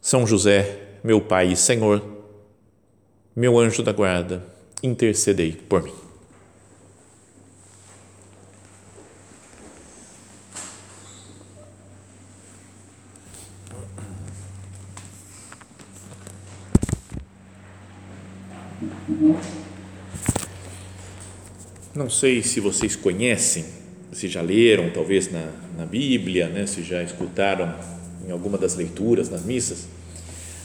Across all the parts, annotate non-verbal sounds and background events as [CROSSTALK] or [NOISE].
são José, meu Pai e Senhor, meu anjo da guarda, intercedei por mim. Não sei se vocês conhecem, se já leram, talvez na, na Bíblia, né, se já escutaram em alguma das leituras nas missas,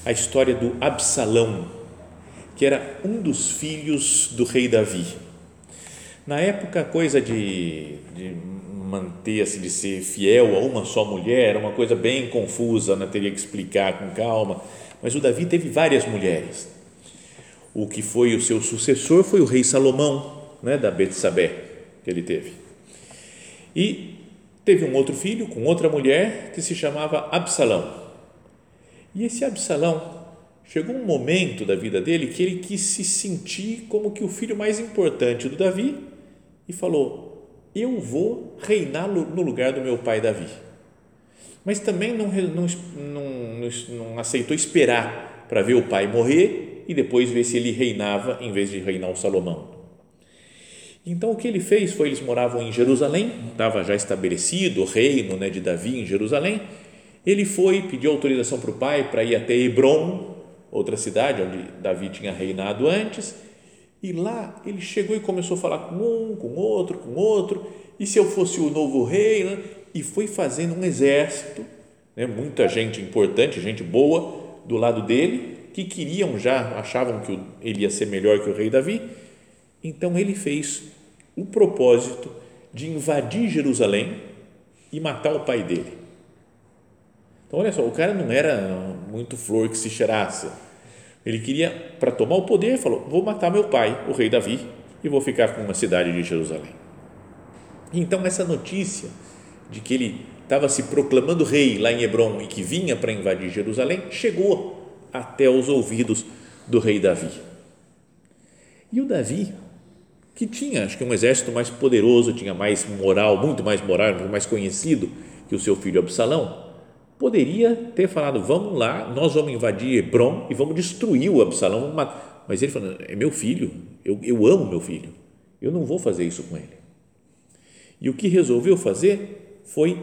a história do Absalão, que era um dos filhos do rei Davi. Na época, a coisa de, de manter-se, de ser fiel a uma só mulher, era uma coisa bem confusa, né? teria que explicar com calma. Mas o Davi teve várias mulheres. O que foi o seu sucessor foi o rei Salomão, né? da Betsabé, que ele teve. E teve um outro filho com outra mulher que se chamava Absalão. E esse Absalão chegou um momento da vida dele que ele quis se sentir como que o filho mais importante do Davi e falou: Eu vou reinar no lugar do meu pai Davi. Mas também não, não, não, não aceitou esperar para ver o pai morrer e depois ver se ele reinava em vez de reinar o Salomão. Então o que ele fez foi eles moravam em Jerusalém, estava já estabelecido o reino né, de Davi em Jerusalém. Ele foi, pediu autorização para o pai para ir até Hebron, outra cidade onde Davi tinha reinado antes. E lá ele chegou e começou a falar com um, com outro, com outro. E se eu fosse o novo rei? Né? E foi fazendo um exército, né, muita gente importante, gente boa do lado dele, que queriam já, achavam que ele ia ser melhor que o rei Davi. Então ele fez o propósito de invadir Jerusalém e matar o pai dele. Então, olha só, o cara não era muito flor que se cheirasse. Ele queria, para tomar o poder, falou: Vou matar meu pai, o rei Davi, e vou ficar com uma cidade de Jerusalém. Então, essa notícia de que ele estava se proclamando rei lá em Hebron e que vinha para invadir Jerusalém chegou até os ouvidos do rei Davi. E o Davi que tinha, acho que um exército mais poderoso, tinha mais moral, muito mais moral, muito mais conhecido que o seu filho Absalão, poderia ter falado: vamos lá, nós vamos invadir Hebron e vamos destruir o Absalão. Mas ele falou: é meu filho, eu, eu amo meu filho, eu não vou fazer isso com ele. E o que resolveu fazer foi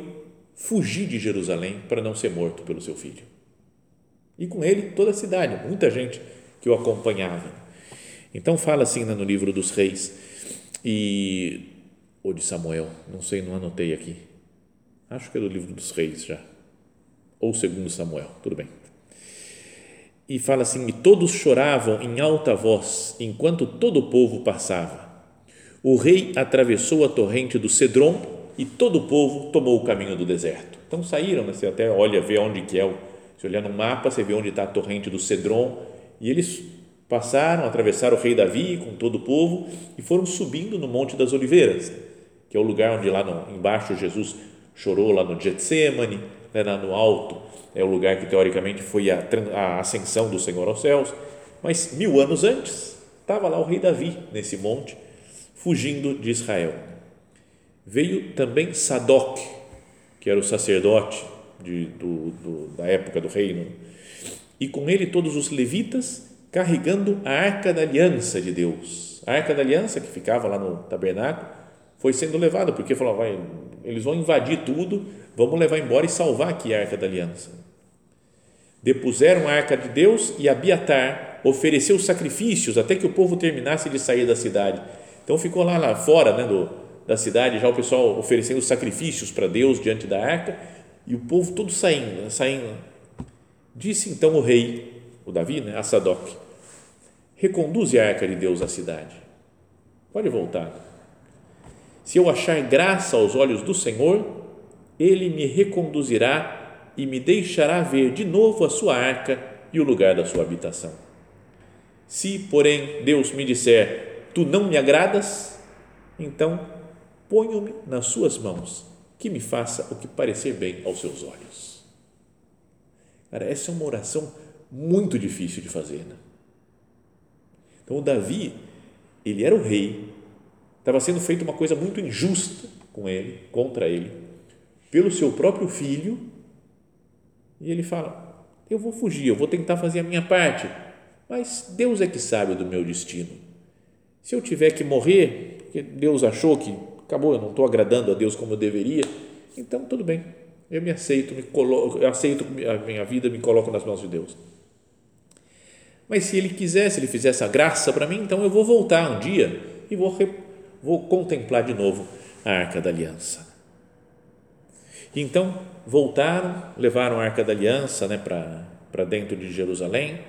fugir de Jerusalém para não ser morto pelo seu filho. E com ele toda a cidade, muita gente que o acompanhava. Então fala assim no livro dos reis e ou de Samuel, não sei, não anotei aqui. Acho que é do livro dos reis já. Ou segundo Samuel, tudo bem. E fala assim: "E todos choravam em alta voz, enquanto todo o povo passava. O rei atravessou a torrente do Cedron e todo o povo tomou o caminho do deserto. Então saíram, né? você até olha, vê onde que é, se olhar no mapa, você vê onde está a torrente do Cedron, e eles passaram, atravessaram o rei Davi com todo o povo e foram subindo no Monte das Oliveiras, que é o lugar onde lá no, embaixo Jesus chorou, lá no Getsemane, né, lá no alto, é o lugar que teoricamente foi a, a ascensão do Senhor aos céus, mas mil anos antes estava lá o rei Davi nesse monte, fugindo de Israel. Veio também Sadoc, que era o sacerdote de, do, do, da época do reino, e com ele todos os levitas carregando a arca da aliança de Deus. A arca da aliança que ficava lá no tabernáculo foi sendo levada, porque falou, vai, eles vão invadir tudo, vamos levar embora e salvar aqui a arca da aliança. Depuseram a arca de Deus e Abiatar ofereceu sacrifícios até que o povo terminasse de sair da cidade. Então ficou lá, lá fora né, do, da cidade, já o pessoal oferecendo sacrifícios para Deus diante da arca e o povo todo saindo, saindo. Disse então o rei, o Davi, né, a Sadoc, reconduze a arca de Deus à cidade. Pode voltar. Se eu achar graça aos olhos do Senhor, ele me reconduzirá e me deixará ver de novo a sua arca e o lugar da sua habitação. Se, porém, Deus me disser: Tu não me agradas, então ponho-me nas suas mãos, que me faça o que parecer bem aos seus olhos. Cara, essa é uma oração muito difícil de fazer. Né? Então, o Davi, ele era o rei, estava sendo feita uma coisa muito injusta com ele, contra ele, pelo seu próprio filho, e ele fala: Eu vou fugir, eu vou tentar fazer a minha parte, mas Deus é que sabe do meu destino. Se eu tiver que morrer, porque Deus achou que acabou, eu não estou agradando a Deus como eu deveria, então tudo bem, eu me aceito, me coloco, eu aceito a minha vida, me coloco nas mãos de Deus. Mas se Ele quiser, se Ele fizer essa graça para mim, então eu vou voltar um dia e vou, vou contemplar de novo a Arca da Aliança. Então voltaram, levaram a Arca da Aliança né, para dentro de Jerusalém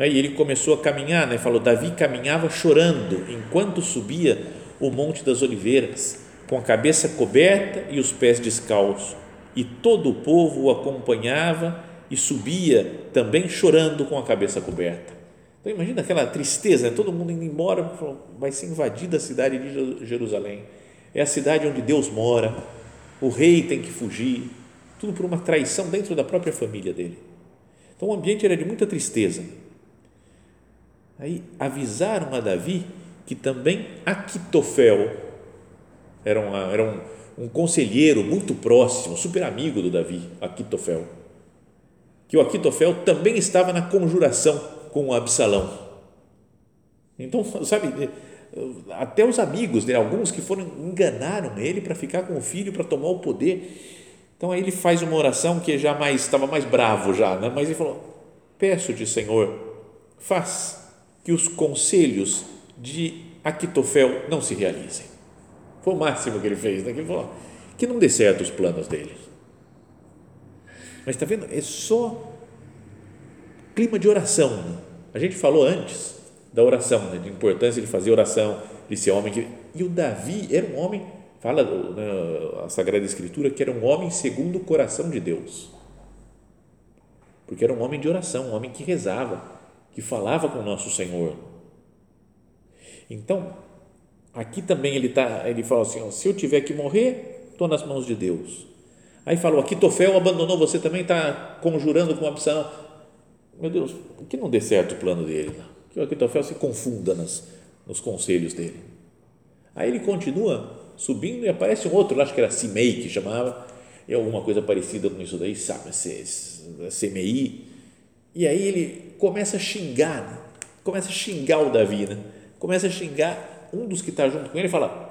né? E ele começou a caminhar, né? falou: Davi caminhava chorando enquanto subia o Monte das Oliveiras, com a cabeça coberta e os pés descalços. E todo o povo o acompanhava e subia também chorando com a cabeça coberta. Então imagina aquela tristeza, né? todo mundo indo embora, vai ser invadida a cidade de Jerusalém. É a cidade onde Deus mora, o rei tem que fugir, tudo por uma traição dentro da própria família dele. Então o ambiente era de muita tristeza. Aí avisaram a Davi que também Aquitofel era, uma, era um, um conselheiro muito próximo, super amigo do Davi, Aquitofel. Que o Aquitofel também estava na conjuração com Absalão. Então, [LAUGHS] sabe, até os amigos dele, alguns que foram enganaram ele para ficar com o filho, para tomar o poder. Então aí ele faz uma oração que já mais estava mais bravo já, né? mas ele falou: Peço-te, Senhor, faz que os conselhos de Aquitofel não se realizem. Foi o máximo que ele fez, né? que ele falou que não dê certo os planos dele. Mas está vendo? É só clima de oração. Né? A gente falou antes da oração, né? de importância de fazer oração, de ser homem. Que... E o Davi era um homem, fala né, a Sagrada Escritura, que era um homem segundo o coração de Deus. Porque era um homem de oração, um homem que rezava que falava com o nosso Senhor. Então, aqui também ele tá, ele fala assim, ó, se eu tiver que morrer, estou nas mãos de Deus. Aí falou, aqui Tofel abandonou, você também está conjurando com Absalão. Meu Deus, que não dê certo o plano dele, que o Aquitofel se confunda nas, nos conselhos dele. Aí ele continua subindo e aparece um outro, acho que era Simei que chamava, é alguma coisa parecida com isso daí, sabe, CMI. E aí ele começa a xingar, né? começa a xingar o Davi, né? começa a xingar um dos que está junto com ele e fala: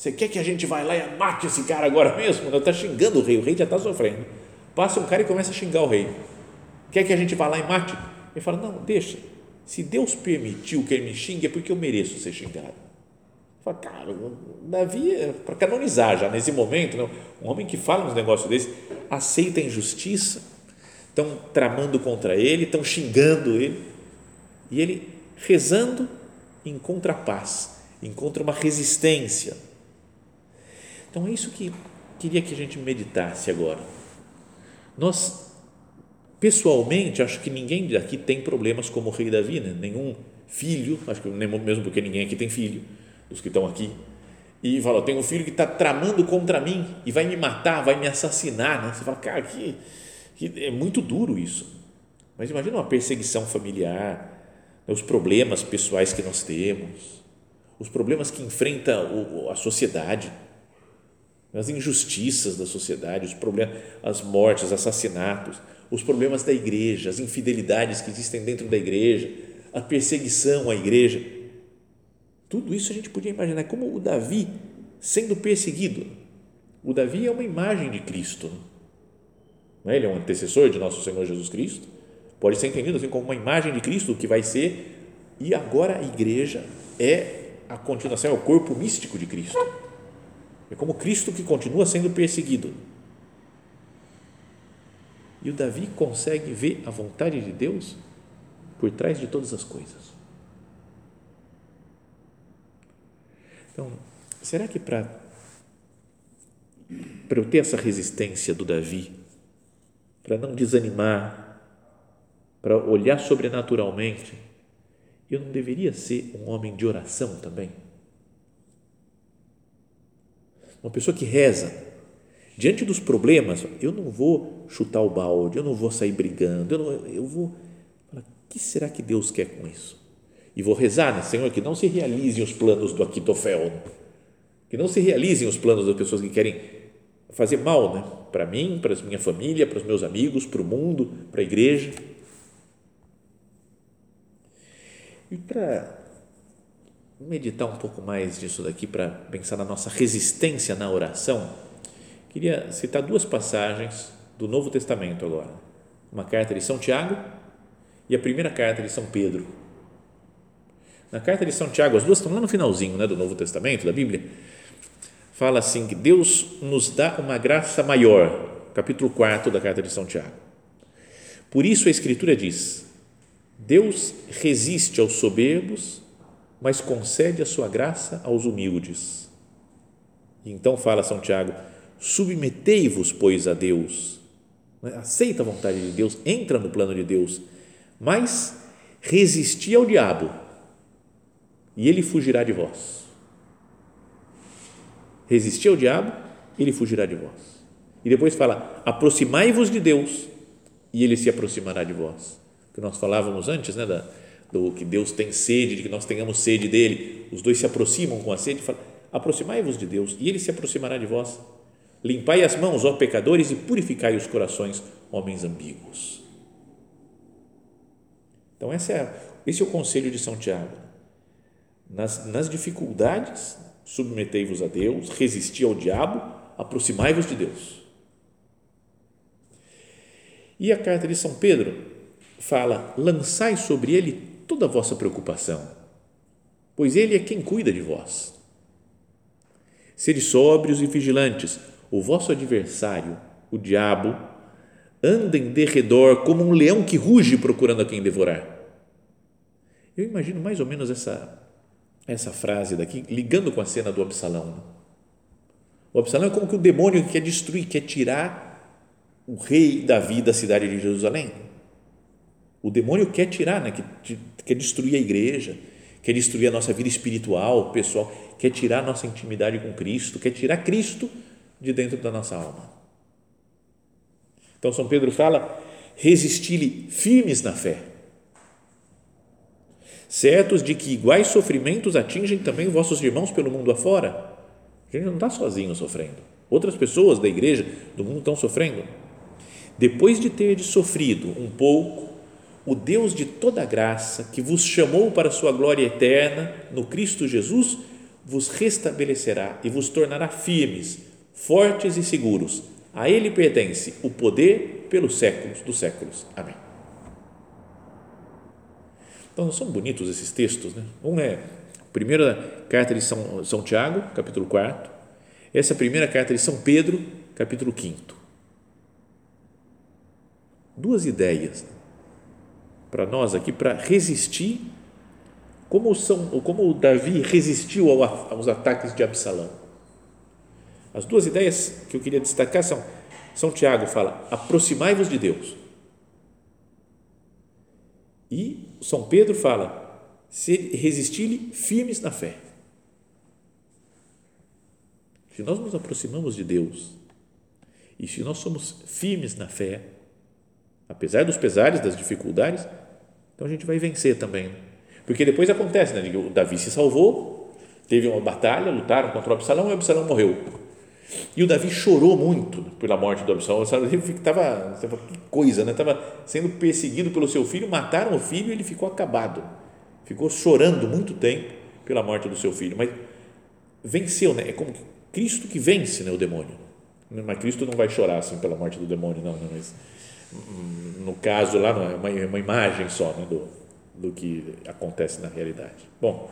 Você quer que a gente vá lá e mate esse cara agora mesmo? Está xingando o rei, o rei já está sofrendo. Passa um cara e começa a xingar o rei. Quer que a gente vá lá e mate? Ele fala: Não, deixa. Se Deus permitiu que ele me xingue, é porque eu mereço ser xingado. Fala, cara, Davi é para canonizar já nesse momento, não? um homem que fala uns negócios desse, aceita a injustiça, estão tramando contra ele, estão xingando ele, e ele rezando encontra paz, encontra uma resistência. Então é isso que queria que a gente meditasse agora. Nós, pessoalmente, acho que ninguém daqui tem problemas como o rei Davi, né? nenhum filho, acho que mesmo porque ninguém aqui tem filho, os que estão aqui, e fala, tem um filho que está tramando contra mim e vai me matar, vai me assassinar, né? Você fala, cara, que que é muito duro isso. Mas imagina uma perseguição familiar, né, os problemas pessoais que nós temos, os problemas que enfrenta a sociedade, as injustiças da sociedade, os problemas, as mortes, os assassinatos, os problemas da igreja, as infidelidades que existem dentro da igreja, a perseguição à igreja. Tudo isso a gente podia imaginar como o Davi sendo perseguido. O Davi é uma imagem de Cristo. Né? Né? ele é um antecessor de nosso Senhor Jesus Cristo, pode ser entendido assim como uma imagem de Cristo que vai ser, e agora a igreja é a continuação, é o corpo místico de Cristo. É como Cristo que continua sendo perseguido. E o Davi consegue ver a vontade de Deus por trás de todas as coisas. Então, será que para para eu ter essa resistência do Davi para não desanimar, para olhar sobrenaturalmente, eu não deveria ser um homem de oração também? Uma pessoa que reza, diante dos problemas, eu não vou chutar o balde, eu não vou sair brigando, eu, não, eu vou. O que será que Deus quer com isso? E vou rezar, né, Senhor, que não se realizem os planos do Aquitofel, que não se realizem os planos das pessoas que querem fazer mal né, para mim, para a minha família, para os meus amigos, para o mundo, para a igreja. E para meditar um pouco mais disso daqui, para pensar na nossa resistência na oração, queria citar duas passagens do Novo Testamento agora. Uma carta de São Tiago e a primeira carta de São Pedro. Na carta de São Tiago, as duas estão lá no finalzinho né, do Novo Testamento, da Bíblia, fala assim que Deus nos dá uma graça maior, capítulo 4 da carta de São Tiago. Por isso a Escritura diz: Deus resiste aos soberbos, mas concede a sua graça aos humildes. E então fala São Tiago: submetei-vos, pois, a Deus. Aceita a vontade de Deus, entra no plano de Deus, mas resisti ao diabo e ele fugirá de vós. Resisti ao diabo, ele fugirá de vós. E depois fala: aproximai-vos de Deus e ele se aproximará de vós. Que nós falávamos antes, né, da, do que Deus tem sede, de que nós tenhamos sede dele. Os dois se aproximam com a sede e falam: aproximai-vos de Deus e ele se aproximará de vós. Limpai as mãos, ó pecadores, e purificai os corações, homens ambíguos. Então, esse é, esse é o conselho de São Tiago. Nas, nas dificuldades, submetei-vos a Deus, resisti ao diabo, aproximai-vos de Deus. E a carta de São Pedro fala: lançai sobre ele toda a vossa preocupação, pois ele é quem cuida de vós. Sede sóbrios e vigilantes, o vosso adversário, o diabo, anda em derredor como um leão que ruge procurando a quem devorar. Eu imagino mais ou menos essa essa frase daqui ligando com a cena do Absalão. O Absalão é como que o demônio que quer destruir, quer tirar o rei Davi da cidade de Jerusalém. O demônio quer tirar, né? quer, quer destruir a igreja, quer destruir a nossa vida espiritual, pessoal, quer tirar a nossa intimidade com Cristo, quer tirar Cristo de dentro da nossa alma. Então, São Pedro fala: resisti-lhe firmes na fé, certos de que iguais sofrimentos atingem também vossos irmãos pelo mundo afora. A gente não está sozinho sofrendo. Outras pessoas da igreja, do mundo, estão sofrendo. Depois de ter sofrido um pouco, o Deus de toda graça, que vos chamou para a sua glória eterna no Cristo Jesus, vos restabelecerá e vos tornará firmes, fortes e seguros. A Ele pertence o poder pelos séculos dos séculos. Amém. Então, são bonitos esses textos. Né? Um é a primeira carta de São, São Tiago, capítulo 4. Essa é a primeira carta de São Pedro, capítulo 5. Duas ideias para nós aqui para resistir como, São, como Davi resistiu ao, aos ataques de Absalão. As duas ideias que eu queria destacar são: São Tiago fala, aproximai-vos de Deus. E São Pedro fala, resistir-lhe firmes na fé. Se nós nos aproximamos de Deus e se nós somos firmes na fé, apesar dos pesares, das dificuldades, então a gente vai vencer também. Porque depois acontece, né? O Davi se salvou, teve uma batalha, lutaram contra o Absalão e o Absalão morreu. E o Davi chorou muito pela morte do Absalão. Ele estava, que coisa, né? Estava sendo perseguido pelo seu filho, mataram o filho e ele ficou acabado. Ficou chorando muito tempo pela morte do seu filho. Mas venceu, né? É como Cristo que vence né, o demônio. Mas Cristo não vai chorar assim pela morte do demônio, não. não mas no caso lá não é uma, uma imagem só né, do, do que acontece na realidade. Bom,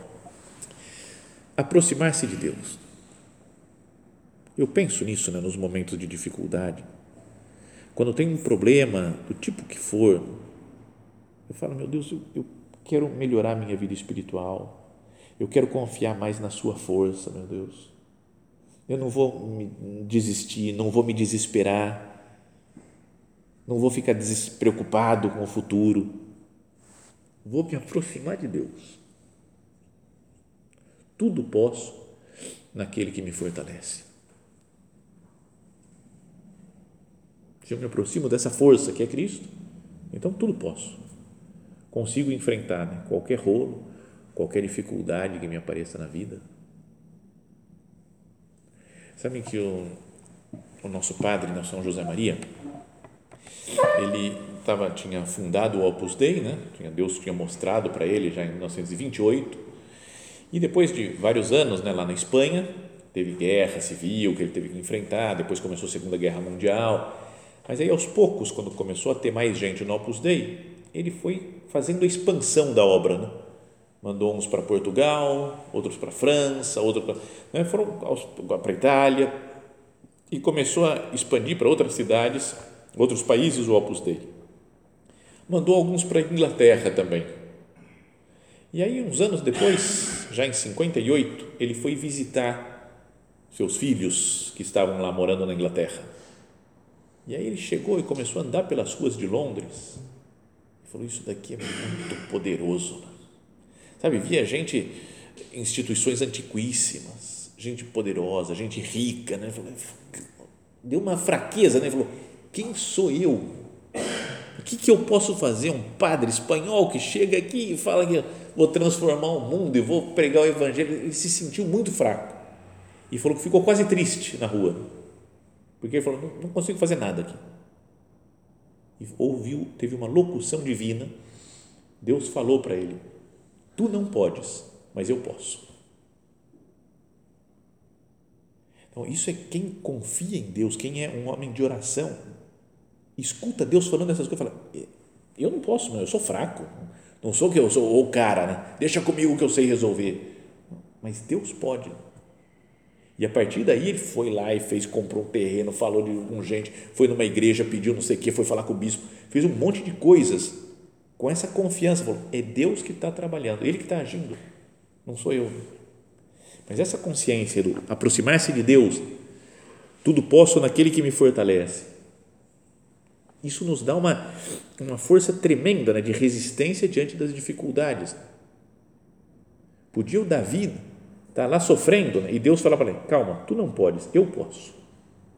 aproximar-se de Deus. Eu penso nisso né, nos momentos de dificuldade. Quando tem um problema, do tipo que for, eu falo, meu Deus, eu, eu quero melhorar minha vida espiritual. Eu quero confiar mais na Sua força, meu Deus. Eu não vou me desistir, não vou me desesperar não vou ficar despreocupado com o futuro. Vou me aproximar de Deus. Tudo posso naquele que me fortalece. Se eu me aproximo dessa força que é Cristo, então tudo posso. Consigo enfrentar né, qualquer rolo, qualquer dificuldade que me apareça na vida. Sabem que o, o nosso padre, né, São José Maria, ele tava, tinha fundado o Opus Dei, né? Deus tinha mostrado para ele já em 1928, e depois de vários anos né, lá na Espanha, teve guerra civil que ele teve que enfrentar, depois começou a Segunda Guerra Mundial, mas aí aos poucos, quando começou a ter mais gente no Opus Dei, ele foi fazendo a expansão da obra, né? mandou uns para Portugal, outros para França, outros para, né? foram para Itália e começou a expandir para outras cidades, outros países o Opus Dei. Mandou alguns para a Inglaterra também. E aí uns anos depois, já em 58, ele foi visitar seus filhos que estavam lá morando na Inglaterra e aí ele chegou e começou a andar pelas ruas de Londres. E falou: Isso daqui é muito poderoso. Sabe, via gente, instituições antiquíssimas, gente poderosa, gente rica. Né? Deu uma fraqueza, né? Falou: Quem sou eu? O que, que eu posso fazer? Um padre espanhol que chega aqui e fala que vou transformar o mundo e vou pregar o evangelho. Ele se sentiu muito fraco e falou que ficou quase triste na rua porque ele falou: não, não consigo fazer nada aqui. E ouviu, teve uma locução divina. Deus falou para ele: Tu não podes, mas eu posso. Então, isso é quem confia em Deus, quem é um homem de oração. Escuta Deus falando essas coisas fala: Eu não posso, eu sou fraco. Não sou que eu sou o cara, né? Deixa comigo que eu sei resolver. Mas Deus pode. E a partir daí ele foi lá e fez, comprou um terreno, falou de com gente, foi numa igreja, pediu não sei o que, foi falar com o bispo, fez um monte de coisas com essa confiança. Falou, é Deus que está trabalhando, Ele que está agindo, não sou eu. Mas essa consciência do aproximar-se de Deus, tudo posso naquele que me fortalece. Isso nos dá uma, uma força tremenda né, de resistência diante das dificuldades. Podia o Davi está lá sofrendo, né? e Deus fala para ele: calma, tu não podes, eu posso,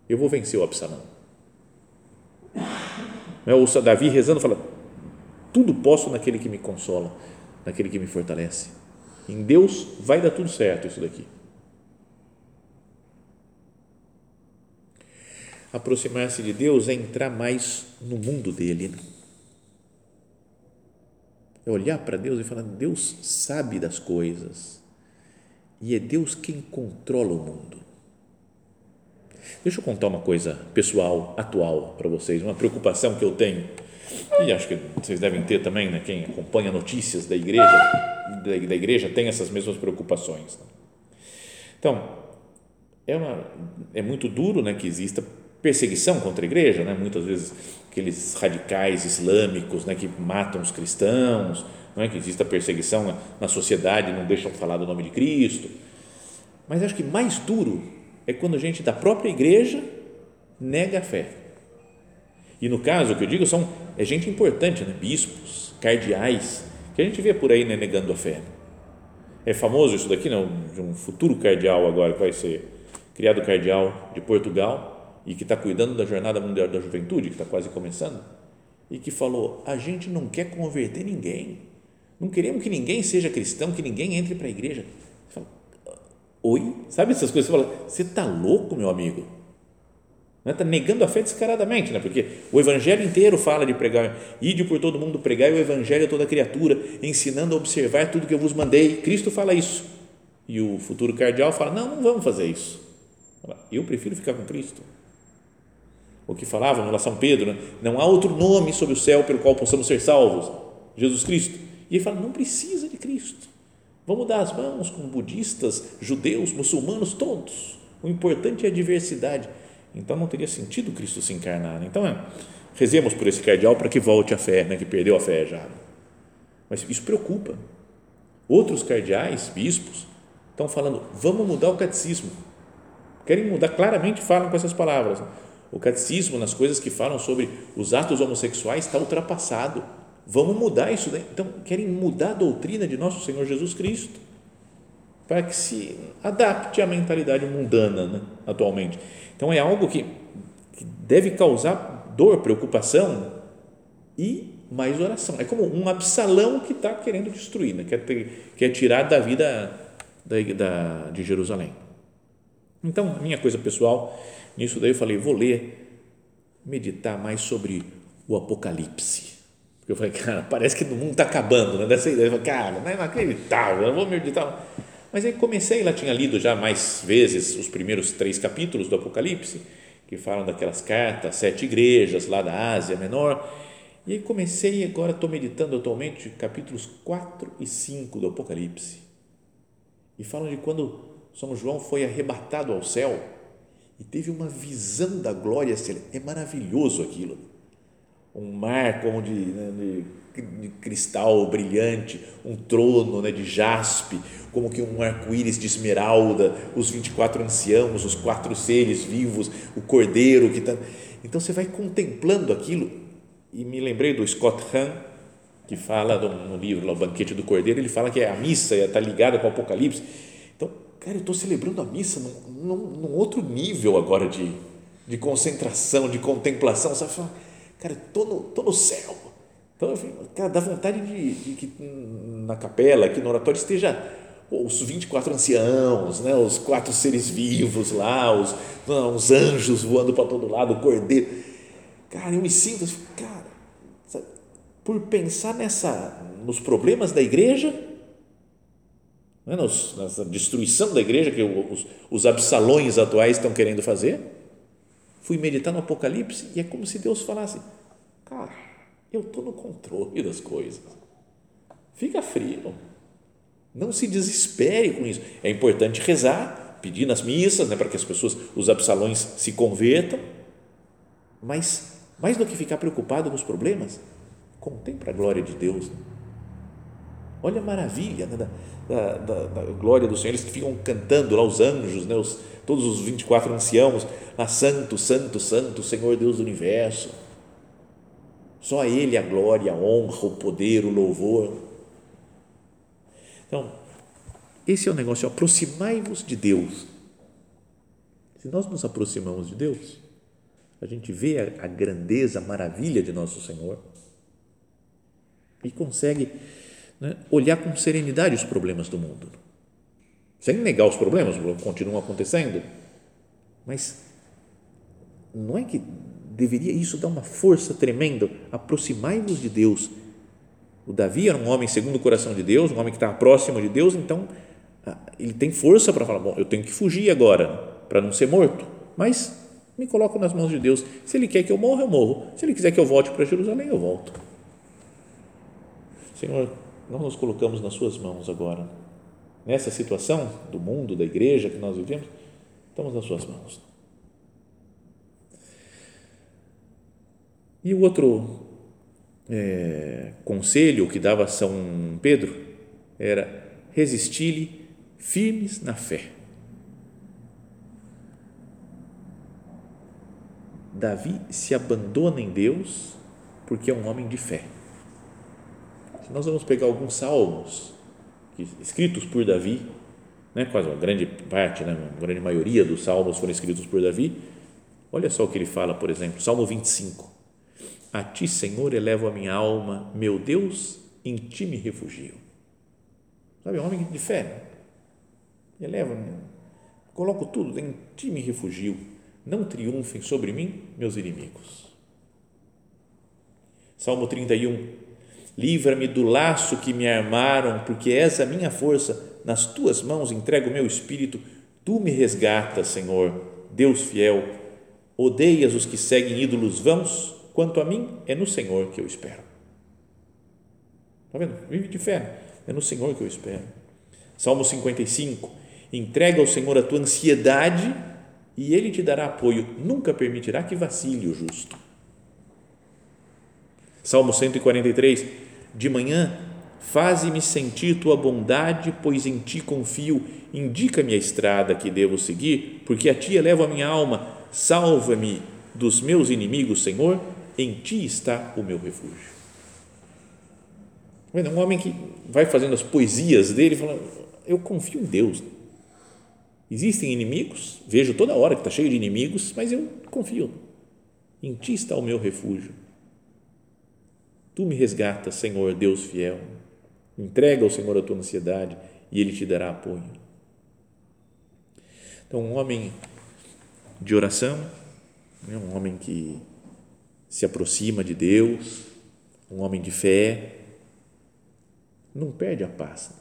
eu vou vencer o Absalão. Né? O Davi rezando fala: tudo posso naquele que me consola, naquele que me fortalece. Em Deus vai dar tudo certo isso daqui. Aproximar-se de Deus é entrar mais no mundo dele. Né? É olhar para Deus e falar: Deus sabe das coisas e é Deus quem controla o mundo. Deixa eu contar uma coisa pessoal, atual para vocês, uma preocupação que eu tenho e acho que vocês devem ter também, né? Quem acompanha notícias da igreja, da, da igreja tem essas mesmas preocupações. Né? Então, é, uma, é muito duro, né, que exista perseguição contra a igreja, né? Muitas vezes aqueles radicais islâmicos, né, que matam os cristãos, não é que exista perseguição na sociedade, não deixam falar do nome de Cristo. Mas acho que mais duro é quando a gente da própria igreja nega a fé. E no caso, o que eu digo são é gente importante, né? bispos, cardeais, que a gente vê por aí né, negando a fé. É famoso isso daqui, não? De um futuro cardeal agora que vai ser criado cardeal de Portugal e que está cuidando da Jornada Mundial da Juventude, que está quase começando, e que falou: a gente não quer converter ninguém não queremos que ninguém seja cristão, que ninguém entre para a igreja. Fala, oi? Sabe essas coisas? Você fala, você está louco, meu amigo? Está negando a fé descaradamente, né? porque o evangelho inteiro fala de pregar, ide por todo mundo pregar o evangelho a toda criatura, ensinando a observar tudo que eu vos mandei. Cristo fala isso. E o futuro cardeal fala: não, não vamos fazer isso. Eu prefiro ficar com Cristo. O que falava no São Pedro, né? não há outro nome sob o céu pelo qual possamos ser salvos. Jesus Cristo. E ele fala: não precisa de Cristo. Vamos dar as mãos com budistas, judeus, muçulmanos, todos. O importante é a diversidade. Então não teria sentido Cristo se encarnar. Né? Então, é, rezemos por esse cardeal para que volte a fé, né? que perdeu a fé já. Mas isso preocupa. Outros cardeais, bispos, estão falando: vamos mudar o catecismo. Querem mudar, claramente falam com essas palavras. O catecismo, nas coisas que falam sobre os atos homossexuais, está ultrapassado. Vamos mudar isso. Daí. Então, querem mudar a doutrina de nosso Senhor Jesus Cristo para que se adapte à mentalidade mundana né, atualmente. Então, é algo que, que deve causar dor, preocupação e mais oração. É como um Absalão que está querendo destruir, né? quer, ter, quer tirar da vida da, da, de Jerusalém. Então, a minha coisa pessoal, nisso daí eu falei, vou ler, meditar mais sobre o Apocalipse. Porque eu falei, cara, parece que o mundo está acabando, né? Dessa ideia, eu falei, cara, não é inacreditável, eu vou meditar. Mas aí comecei, lá tinha lido já mais vezes os primeiros três capítulos do Apocalipse, que falam daquelas cartas, sete igrejas lá da Ásia Menor, e aí comecei, agora estou meditando atualmente, capítulos 4 e 5 do Apocalipse. E falam de quando são João foi arrebatado ao céu e teve uma visão da glória celeste. É maravilhoso aquilo. Um mar como de, né, de, cristal brilhante, um trono né, de jaspe, como que um arco-íris de esmeralda, os 24 anciãos, os quatro seres vivos, o cordeiro que está. Então você vai contemplando aquilo. E me lembrei do Scott Hahn, que fala no livro, O Banquete do Cordeiro, ele fala que a missa está ligada com o Apocalipse cara, eu estou celebrando a missa num, num, num, outro nível agora de, de concentração, de contemplação, sabe? Cara, estou no, tô no céu. Então, cara, dá vontade de, de que na capela, aqui no oratório, esteja os 24 anciãos, né, os quatro seres vivos lá, os, não, os anjos voando para todo lado, o cordeiro. Cara, eu me sinto, cara, sabe, por pensar nessa, nos problemas da igreja, né, nessa destruição da igreja que os, os absalões atuais estão querendo fazer. Fui meditar no Apocalipse e é como se Deus falasse: Cara, eu estou no controle das coisas. Fica frio. Não se desespere com isso. É importante rezar, pedir nas missas, né, para que as pessoas, os absalões, se convertam. Mas, mais do que ficar preocupado com os problemas, contempla a glória de Deus. Né? Olha a maravilha né, da, da, da, glória do Senhor, eles ficam cantando lá, os anjos, né, os, todos os 24 anciãos, lá, Santo, Santo, Santo, Senhor Deus do universo. Só a Ele a glória, a honra, o poder, o louvor. Então, esse é o negócio, aproximai-vos de Deus. Se nós nos aproximamos de Deus, a gente vê a, a grandeza, a maravilha de nosso Senhor e consegue né, olhar com serenidade os problemas do mundo. Sem negar os problemas, continuam acontecendo, mas não é que deveria isso dar uma força tremenda? Aproximai-vos de Deus. O Davi era um homem segundo o coração de Deus, um homem que estava próximo de Deus, então ah, ele tem força para falar: bom, eu tenho que fugir agora para não ser morto, mas me coloco nas mãos de Deus. Se Ele quer que eu morra, eu morro. Se Ele quiser que eu volte para Jerusalém, eu volto. Senhor, nós nos colocamos nas Suas mãos agora. Nessa situação do mundo, da igreja que nós vivemos, estamos nas Suas mãos. E o outro é, conselho que dava São Pedro era resistir-lhe firmes na fé. Davi se abandona em Deus porque é um homem de fé nós vamos pegar alguns salmos escritos por Davi, né, quase uma grande parte, né, uma grande maioria dos salmos foram escritos por Davi. Olha só o que ele fala, por exemplo, Salmo 25. A ti, Senhor, elevo a minha alma, meu Deus, em ti me refugio. Sabe, um homem de fé. Né? Eleva, coloco tudo, em ti me refugio. Não triunfem sobre mim meus inimigos. Salmo 31 Livra-me do laço que me armaram, porque és a minha força. Nas tuas mãos entrego o meu espírito. Tu me resgatas, Senhor, Deus fiel. Odeias os que seguem ídolos vãos, quanto a mim, é no Senhor que eu espero. Está vendo? Vive de fé. É no Senhor que eu espero. Salmo 55. Entrega ao Senhor a tua ansiedade e Ele te dará apoio. Nunca permitirá que vacile o justo. Salmo 143, de manhã, faze-me sentir tua bondade, pois em ti confio. Indica-me a estrada que devo seguir, porque a ti elevo a minha alma. Salva-me dos meus inimigos, Senhor, em ti está o meu refúgio. Um homem que vai fazendo as poesias dele, falando: Eu confio em Deus. Existem inimigos, vejo toda hora que está cheio de inimigos, mas eu confio. Em ti está o meu refúgio. Tu me resgatas, Senhor, Deus fiel. Entrega ao Senhor a tua ansiedade e Ele te dará apoio. Então, um homem de oração, né, um homem que se aproxima de Deus, um homem de fé, não perde a paz,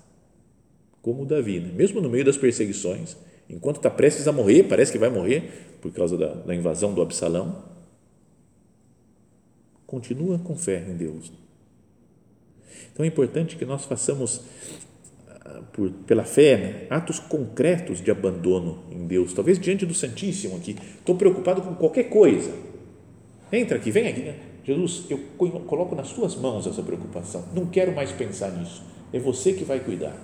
como Davi, né? mesmo no meio das perseguições, enquanto está prestes a morrer, parece que vai morrer por causa da, da invasão do Absalão, continua com fé em Deus. Então é importante que nós façamos ah, por, pela fé, né, atos concretos de abandono em Deus, talvez diante do Santíssimo aqui. Estou preocupado com qualquer coisa. Entra aqui, vem aqui. Né? Jesus, eu coloco nas tuas mãos essa preocupação. Não quero mais pensar nisso. É você que vai cuidar.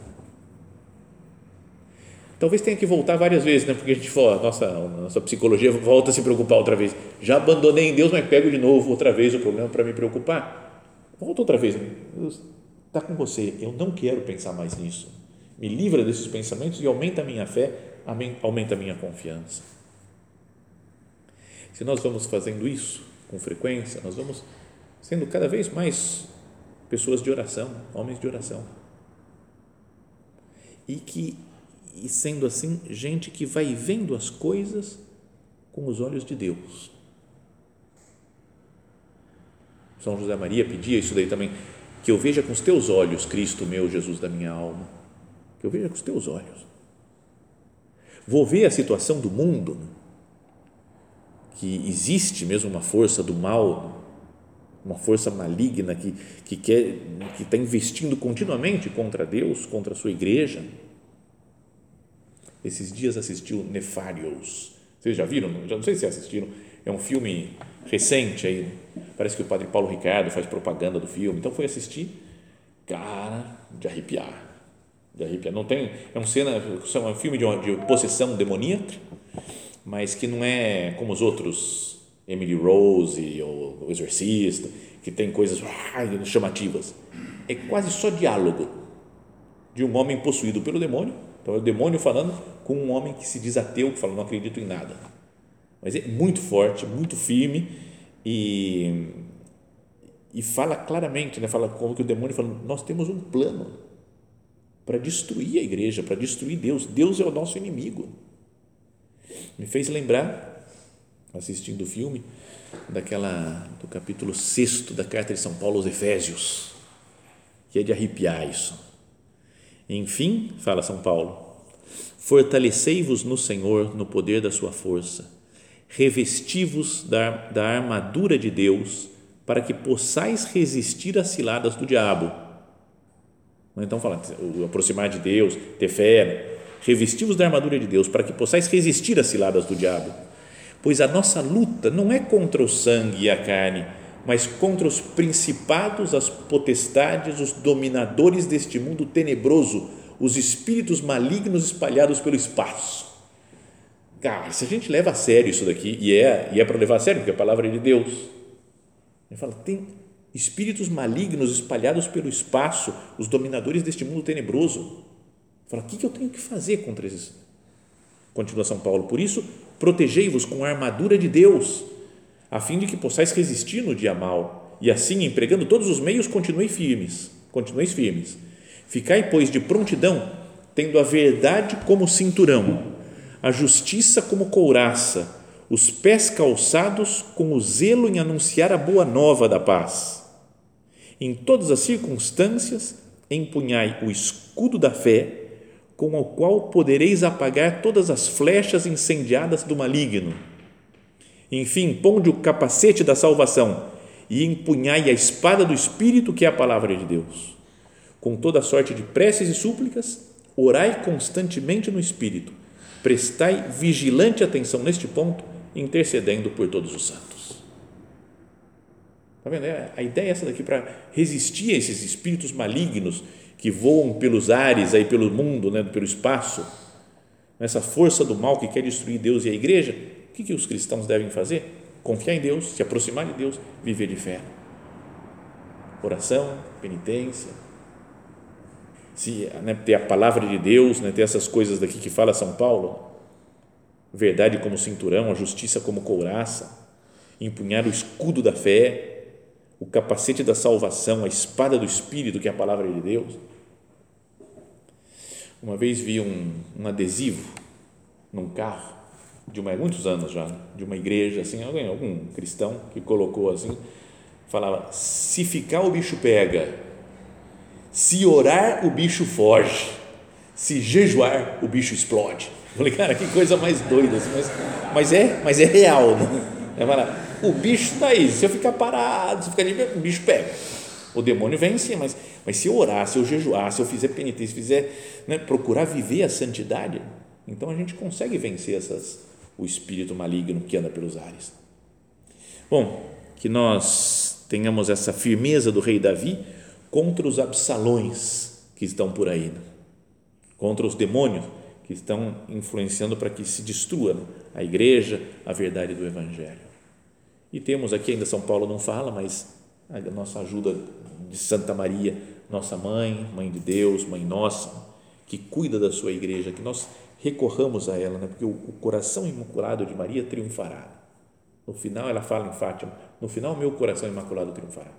Talvez tenha que voltar várias vezes, né? porque a gente fala, nossa, nossa psicologia volta a se preocupar outra vez. Já abandonei em Deus, mas pego de novo outra vez o problema para me preocupar. Volta outra vez. Deus está com você. Eu não quero pensar mais nisso. Me livra desses pensamentos e aumenta a minha fé, aumenta a minha confiança. Se nós vamos fazendo isso com frequência, nós vamos sendo cada vez mais pessoas de oração, homens de oração. E que e sendo assim, gente que vai vendo as coisas com os olhos de Deus. São José Maria pedia isso daí também, que eu veja com os teus olhos, Cristo meu, Jesus da minha alma, que eu veja com os teus olhos. Vou ver a situação do mundo, que existe mesmo uma força do mal, uma força maligna que, que quer, que está investindo continuamente contra Deus, contra a sua igreja, esses dias assistiu Nefarious. Vocês já viram? Já não sei se assistiram. É um filme recente aí. Parece que o padre Paulo Ricardo faz propaganda do filme. Então foi assistir. Cara, de arrepiar. De arrepiar. Não tem. É um cena. É um filme de, de possessão demoníaca, mas que não é como os outros Emily Rose ou O Exorcista, que tem coisas chamativas. É quase só diálogo de um homem possuído pelo demônio então é o demônio falando com um homem que se diz ateu, que fala, não acredito em nada. Mas é muito forte, muito firme e, e fala claramente, né? fala como que o demônio fala, nós temos um plano para destruir a igreja, para destruir Deus. Deus é o nosso inimigo. Me fez lembrar, assistindo o filme, daquela do capítulo 6 da carta de São Paulo aos Efésios, que é de arrepiar isso enfim, fala São Paulo, fortalecei-vos no Senhor no poder da sua força, revesti-vos da, da armadura de Deus para que possais resistir às ciladas do diabo. Então, fala, aproximar de Deus, ter fé, né? revesti-vos da armadura de Deus para que possais resistir às ciladas do diabo. Pois a nossa luta não é contra o sangue e a carne, mas contra os principados, as potestades, os dominadores deste mundo tenebroso, os espíritos malignos espalhados pelo espaço. Cara, se a gente leva a sério isso daqui, e é, e é para levar a sério, porque a palavra é de Deus, ele fala, tem espíritos malignos espalhados pelo espaço, os dominadores deste mundo tenebroso. Fala, o que eu tenho que fazer contra esses? Continua São Paulo, por isso, protegei-vos com a armadura de Deus a fim de que possais resistir no dia mal, e assim, empregando todos os meios, continuei firmes, continueis firmes. Ficai, pois, de prontidão, tendo a verdade como cinturão, a justiça como couraça, os pés calçados com o zelo em anunciar a boa nova da paz. Em todas as circunstâncias, empunhai o escudo da fé, com o qual podereis apagar todas as flechas incendiadas do maligno enfim, ponde o capacete da salvação e empunhai a espada do Espírito, que é a palavra de Deus. Com toda sorte de preces e súplicas, orai constantemente no Espírito. Prestai vigilante atenção neste ponto, intercedendo por todos os santos. Está vendo? É, a ideia é essa daqui para resistir a esses espíritos malignos que voam pelos ares, aí pelo mundo, né, pelo espaço, essa força do mal que quer destruir Deus e a igreja, que, que os cristãos devem fazer? confiar em Deus, se aproximar de Deus, viver de fé. Oração, penitência, se, né, ter a palavra de Deus, né, ter essas coisas daqui que fala São Paulo, verdade como cinturão, a justiça como couraça, empunhar o escudo da fé, o capacete da salvação, a espada do Espírito, que é a palavra de Deus. Uma vez vi um, um adesivo num carro, de uma, muitos anos já, de uma igreja, assim, alguém, algum cristão que colocou assim, falava: se ficar o bicho pega, se orar o bicho foge, se jejuar o bicho explode. [LAUGHS] Eu falei, cara, que coisa mais doida, assim, mas, mas, é, mas é real, né? [LAUGHS] O bicho está aí, se eu ficar parado, se eu ficar de o bicho pega. O demônio vem sim, mas, mas se eu orar, se eu jejuar, se eu fizer penitência, se fizer né, procurar viver a santidade, então a gente consegue vencer essas, o espírito maligno que anda pelos ares. Bom, que nós tenhamos essa firmeza do rei Davi contra os absalões que estão por aí, né? contra os demônios que estão influenciando para que se destrua a igreja, a verdade do Evangelho. E temos aqui, ainda São Paulo não fala, mas a nossa ajuda de Santa Maria, nossa mãe, mãe de Deus, mãe nossa, que cuida da sua igreja, que nós recorramos a ela, né? porque o, o coração imaculado de Maria triunfará. No final, ela fala em Fátima: no final, meu coração imaculado triunfará.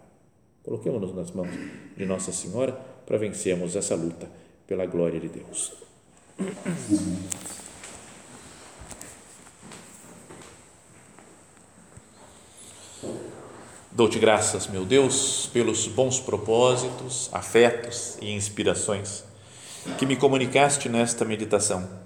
Coloquemos-nos nas mãos de Nossa Senhora para vencermos essa luta pela glória de Deus. Dou-te graças, meu Deus, pelos bons propósitos, afetos e inspirações que me comunicaste nesta meditação.